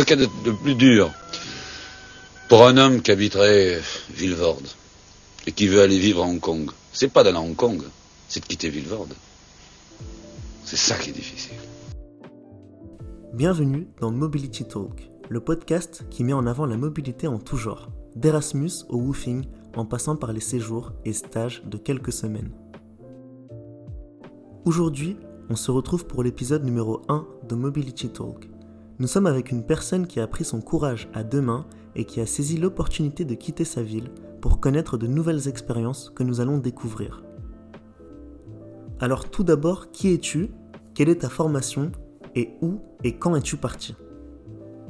Ce qu'il y a de, plus dur pour un homme qui habiterait Villevorde et qui veut aller vivre à Hong Kong, c'est pas d'aller à Hong Kong, c'est de quitter Villevorde. C'est ça qui est difficile. Bienvenue dans Mobility Talk, le podcast qui met en avant la mobilité en tout genre, d'Erasmus au woofing, en passant par les séjours et stages de quelques semaines. Aujourd'hui, on se retrouve pour l'épisode numéro 1 de Mobility Talk. Nous sommes avec une personne qui a pris son courage à deux mains et qui a saisi l'opportunité de quitter sa ville pour connaître de nouvelles expériences que nous allons découvrir. Alors tout d'abord, qui es-tu? Quelle est ta formation? Et où et quand es-tu parti?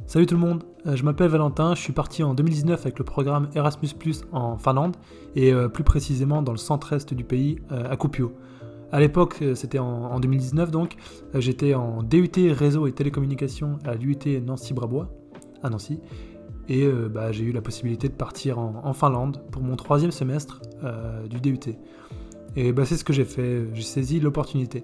Salut tout le monde, euh, je m'appelle Valentin, je suis parti en 2019 avec le programme Erasmus ⁇ en Finlande et euh, plus précisément dans le centre-est du pays, euh, à Kuopio. À l'époque, euh, c'était en, 2019 donc, euh, j'étais en DUT réseau et télécommunications à l'UT Nancy-Brabois, à Nancy, et euh, bah, j'ai eu la possibilité de partir en, Finlande pour mon troisième semestre du DUT. Et bah, c'est ce que j'ai fait, j'ai saisi l'opportunité.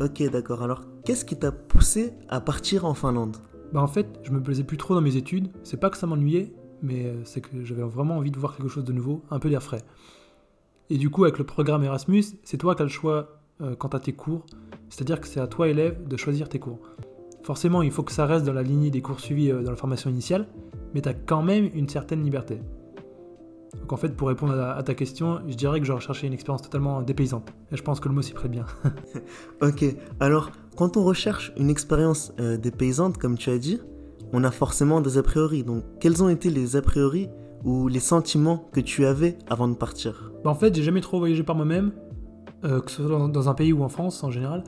Ok, d'accord. Alors, qu'est-ce qui t'a poussé à partir en Finlande? Bah, En fait, je me plaisais plus trop dans mes études. C'est pas que ça m'ennuyait, mais c'est que j'avais vraiment envie de voir quelque chose de nouveau, un peu d'air frais. Et du coup, avec le programme Erasmus, c'est toi qui as le choix euh, quant à tes cours. C'est-à-dire que c'est à toi, élève, de choisir tes cours. Forcément, il faut que ça reste dans la lignée des cours suivis euh, dans la formation initiale, mais tu as quand même une certaine liberté. Donc en fait, pour répondre à, ta question, je dirais que je recherchais une expérience totalement dépaysante. Et je pense que le mot s'y prête bien. ok, alors quand on recherche une expérience euh, dépaysante, comme tu as dit, on a forcément des a priori. Donc quels ont été les a priori ou les sentiments que tu avais avant de partir bah, En fait, j'ai jamais trop voyagé par moi-même, euh, que ce soit dans, un pays ou en France en général.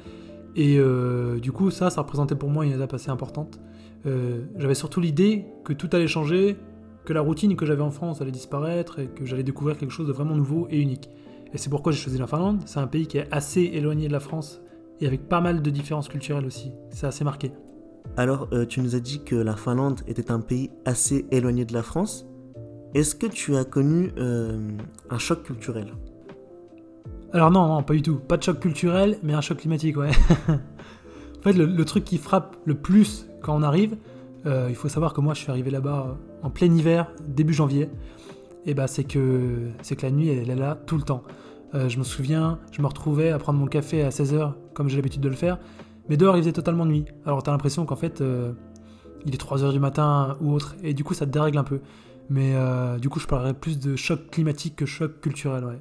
Et euh, du coup, ça, ça représentait pour moi une étape assez importante. Euh, j'avais surtout l'idée que tout allait changer, que la routine que j'avais en France allait disparaître et que j'allais découvrir quelque chose de vraiment nouveau et unique. Et c'est pourquoi j'ai choisi la Finlande. C'est un pays qui est assez éloigné de la France et avec pas mal de différences culturelles aussi. C'est assez marqué. Alors, tu nous as dit que la Finlande était un pays assez éloigné de la France. Est-ce que tu as connu euh, un choc culturel? Alors non, pas du tout. Pas de choc culturel, mais un choc climatique, ouais. en fait, le, truc qui frappe le plus quand on arrive, euh, il faut savoir que moi, je suis arrivé là-bas en plein hiver, début janvier. Et bah, c'est que c'est que la nuit, elle, est là tout le temps. Euh, je me souviens, je me retrouvais à prendre mon café à 16h, comme j'ai l'habitude de le faire. Mais dehors, il faisait totalement nuit. Alors, t'as l'impression qu'en fait, il est 3h du matin ou autre. Et du coup, ça te dérègle un peu. Mais euh, du coup, je parlerai plus de choc climatique que choc culturel, ouais.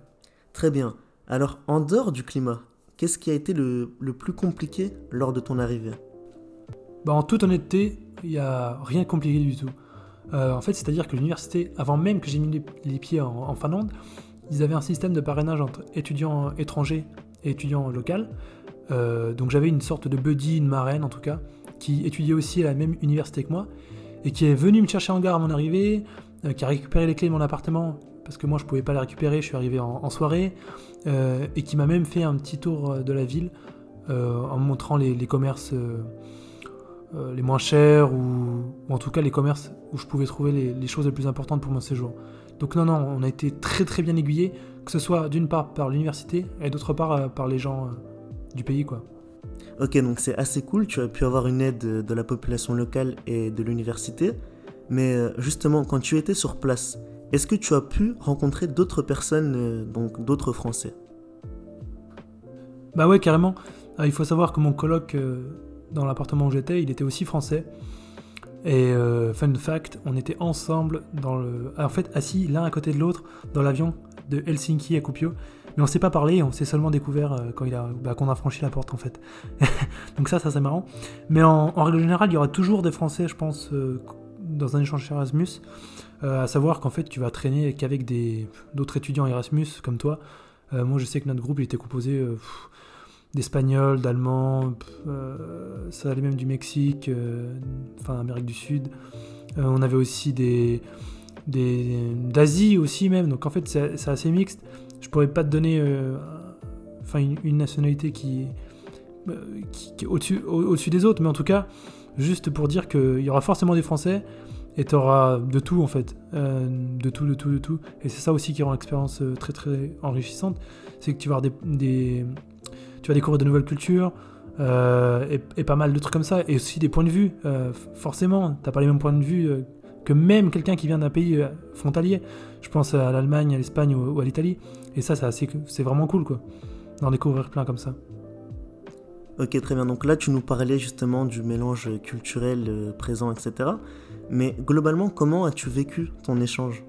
Très bien. Alors, en dehors du climat, qu'est-ce qui a été le, plus compliqué lors de ton arrivée? Bah, En toute honnêteté, il n'y a rien de compliqué du tout. Euh, en fait, c'est-à-dire que l'université, avant même que j'ai mis les, pieds en, Finlande, ils avaient un système de parrainage entre étudiants étrangers et étudiants locaux. Euh, donc j'avais une sorte de buddy, une marraine en tout cas, qui étudiait aussi à la même université que moi, et qui est venue me chercher en gare à mon arrivée, euh, qui a récupéré les clés de mon appartement parce que moi je pouvais pas les récupérer, je suis arrivé en, soirée, euh, et qui m'a même fait un petit tour euh, de la ville en me montrant les, commerces les moins chers ou, en tout cas les commerces où je pouvais trouver les, choses les plus importantes pour mon séjour. Donc non, non, on a été très très bien aiguillés, que ce soit d'une part par l'université et d'autre part par les gens du pays quoi. Ok, donc c'est assez cool, tu as pu avoir une aide de la population locale et de l'université. Mais euh, justement, quand tu étais sur place, est-ce que tu as pu rencontrer d'autres personnes, euh, donc d'autres Français? Bah ouais, carrément. Euh, il faut savoir que mon coloc dans l'appartement où j'étais, il était aussi français. Et fun fact, on était ensemble dans le, en fait assis l'un à côté de l'autre dans l'avion de Helsinki à Kuopio. Mais on s'est pas parlé, on s'est seulement découvert quand il a, bah, qu'on a franchi la porte en fait. Donc ça, ça c'est marrant. Mais en, en, règle générale, il y aura toujours des Français, je pense, dans un échange Erasmus, euh, à savoir qu'en fait tu vas traîner qu'avec d'autres étudiants Erasmus comme toi. Euh, moi je sais que notre groupe était composé euh, d'Espagnols, d'Allemands, ça allait même du Mexique, enfin Amérique du Sud. on avait aussi des d'Asie aussi même, donc en fait c'est assez mixte. Je pourrais pas te donner enfin une, nationalité qui, est au-dessus au des autres, mais en tout cas, juste pour dire qu'il y aura forcément des Français et tu auras de tout en fait, euh, de tout, de tout, de tout. Et c'est ça aussi qui rend l'expérience euh, très très enrichissante, c'est que tu vas, des, tu vas découvrir de nouvelles cultures, et, et, pas mal de trucs comme ça, et aussi des points de vue. forcément, t'as pas les mêmes points de vue que même quelqu'un qui vient d'un pays frontalier. Je pense à l'Allemagne, à l'Espagne ou, à l'Italie. Et ça, c'est vraiment cool, quoi, d'en découvrir plein comme ça. Ok, très bien. Donc là, tu nous parlais justement du mélange culturel présent, etc. Mais globalement, comment as-tu vécu ton échange?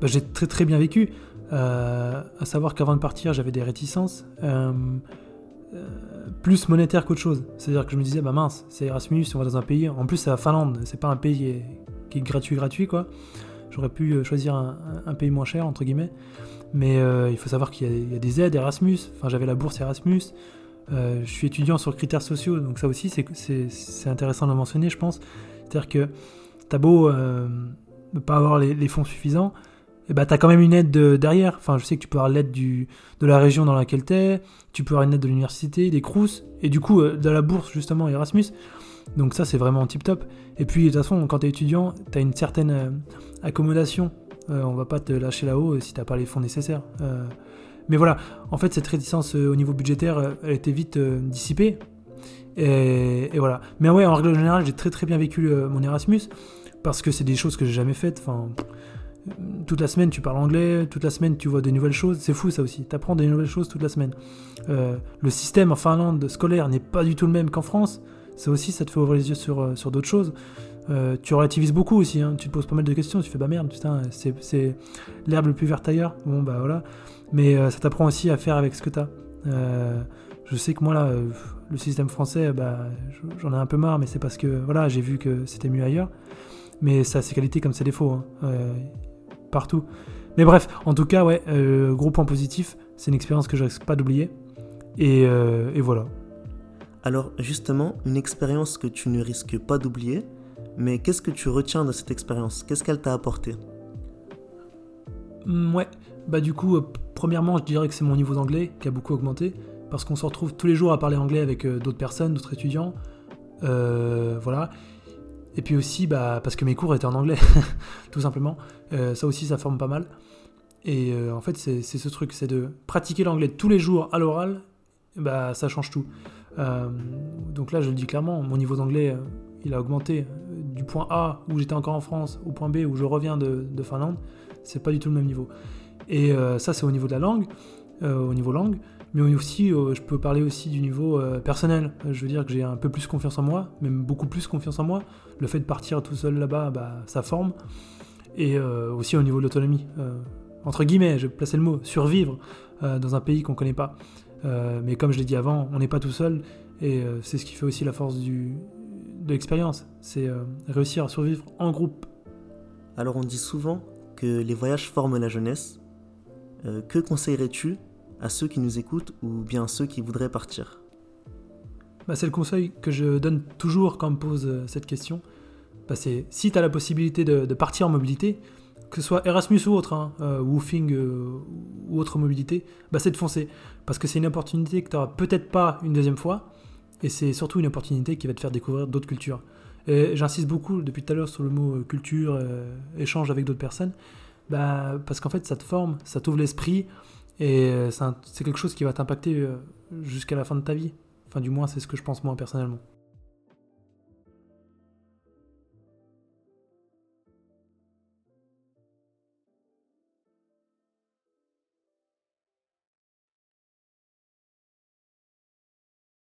Bah, J'ai très très bien vécu. Euh, à savoir qu'avant de partir, j'avais des réticences. Euh, euh, plus monétaire qu'autre chose. C'est-à-dire que je me disais, bah mince, c'est Erasmus, on va dans un pays. En plus, c'est la Finlande, c'est pas un pays qui est, gratuit, gratuit quoi. J'aurais pu choisir un, pays moins cher, entre guillemets. Mais il faut savoir qu'il y, a des aides Erasmus. Enfin, j'avais la bourse Erasmus. je suis étudiant sur critères sociaux, donc ça aussi, c'est intéressant de le mentionner, je pense. C'est-à-dire que t'as beau ne pas avoir les fonds suffisants, et bah, tu quand même une aide derrière. Enfin, je sais que tu peux avoir l'aide de la région dans laquelle tu es, tu peux avoir une aide de l'université, des crous, et du coup, euh, de la bourse, justement, Erasmus. Donc, ça, c'est vraiment tip top. Et puis, de toute façon, quand tu es étudiant, tu as une certaine euh, accommodation. Euh, on va pas te lâcher là-haut si t'as pas les fonds nécessaires. mais voilà, en fait, cette réticence au niveau budgétaire, elle était vite dissipée. Et, voilà. Mais ouais, en règle générale, j'ai très très bien vécu mon Erasmus parce que c'est des choses que j'ai jamais faites. Enfin, toute la semaine tu parles anglais, toute la semaine tu vois des nouvelles choses, c'est fou ça aussi, tu apprends des nouvelles choses toute la semaine. Euh, le système en Finlande scolaire n'est pas du tout le même qu'en France, ça aussi ça te fait ouvrir les yeux sur, euh, sur d'autres choses. Euh, tu relativises beaucoup aussi, hein. tu te poses pas mal de questions, tu fais bah merde, putain, c'est l'herbe le plus verte ailleurs, bon bah voilà. Mais ça t'apprend aussi à faire avec ce que t'as. je sais que moi là, le système français, bah, j'en ai un peu marre, mais c'est parce que voilà, j'ai vu que c'était mieux ailleurs. Mais ça a ses qualités comme ses défauts. Hein partout. Mais bref, en tout cas, ouais, euh, gros point positif, c'est une expérience que je risque pas d'oublier. Euh, et, voilà. Alors justement, une expérience que tu ne risques pas d'oublier, mais qu'est-ce que tu retiens de cette expérience? Qu'est-ce qu'elle t'a apporté? Mm, Ouais, bah du coup, euh, premièrement, je dirais que c'est mon niveau d'anglais qui a beaucoup augmenté, parce qu'on se retrouve tous les jours à parler anglais avec d'autres personnes, d'autres étudiants. voilà. Et puis aussi, bah, parce que mes cours étaient en anglais, tout simplement. Euh, ça aussi, ça forme pas mal. Et euh, en fait, c'est ce truc, c'est de pratiquer l'anglais tous les jours à l'oral, bah, ça change tout. Euh, donc là, je le dis clairement, mon niveau d'anglais, il a augmenté du point A où j'étais encore en France au point B où je reviens de, de Finlande. C'est pas du tout le même niveau. Et ça, c'est au niveau de la langue, au niveau langue mais aussi, euh, je peux parler aussi du niveau euh, personnel. Je veux dire que j'ai un peu plus confiance en moi, même beaucoup plus confiance en moi. Le fait de partir tout seul là-bas, bah, ça forme. Et euh, aussi au niveau de l'autonomie. entre guillemets, je vais placer le mot, survivre dans un pays qu'on ne connaît pas. Mais comme je l'ai dit avant, on n'est pas tout seul. Et c'est ce qui fait aussi la force du, de l'expérience. C'est réussir à survivre en groupe. Alors on dit souvent que les voyages forment la jeunesse. que conseillerais-tu à ceux qui nous écoutent ou bien à ceux qui voudraient partir? Bah, C'est le conseil que je donne toujours quand on me pose euh, cette question. Bah, c'est si tu as la possibilité de, partir en mobilité, que ce soit Erasmus ou autre, hein, euh, Woofing euh, ou autre mobilité, bah, c'est de foncer. Parce que c'est une opportunité que tu n'auras peut-être pas une deuxième fois, et c'est surtout une opportunité qui va te faire découvrir d'autres cultures. Et j'insiste beaucoup depuis tout à l'heure sur le mot culture, échange avec d'autres personnes, bah, parce qu'en fait ça te forme, ça t'ouvre l'esprit, et euh, c'est quelque chose qui va t'impacter euh, jusqu'à la fin de ta vie. Enfin, du moins, c'est ce que je pense moi personnellement.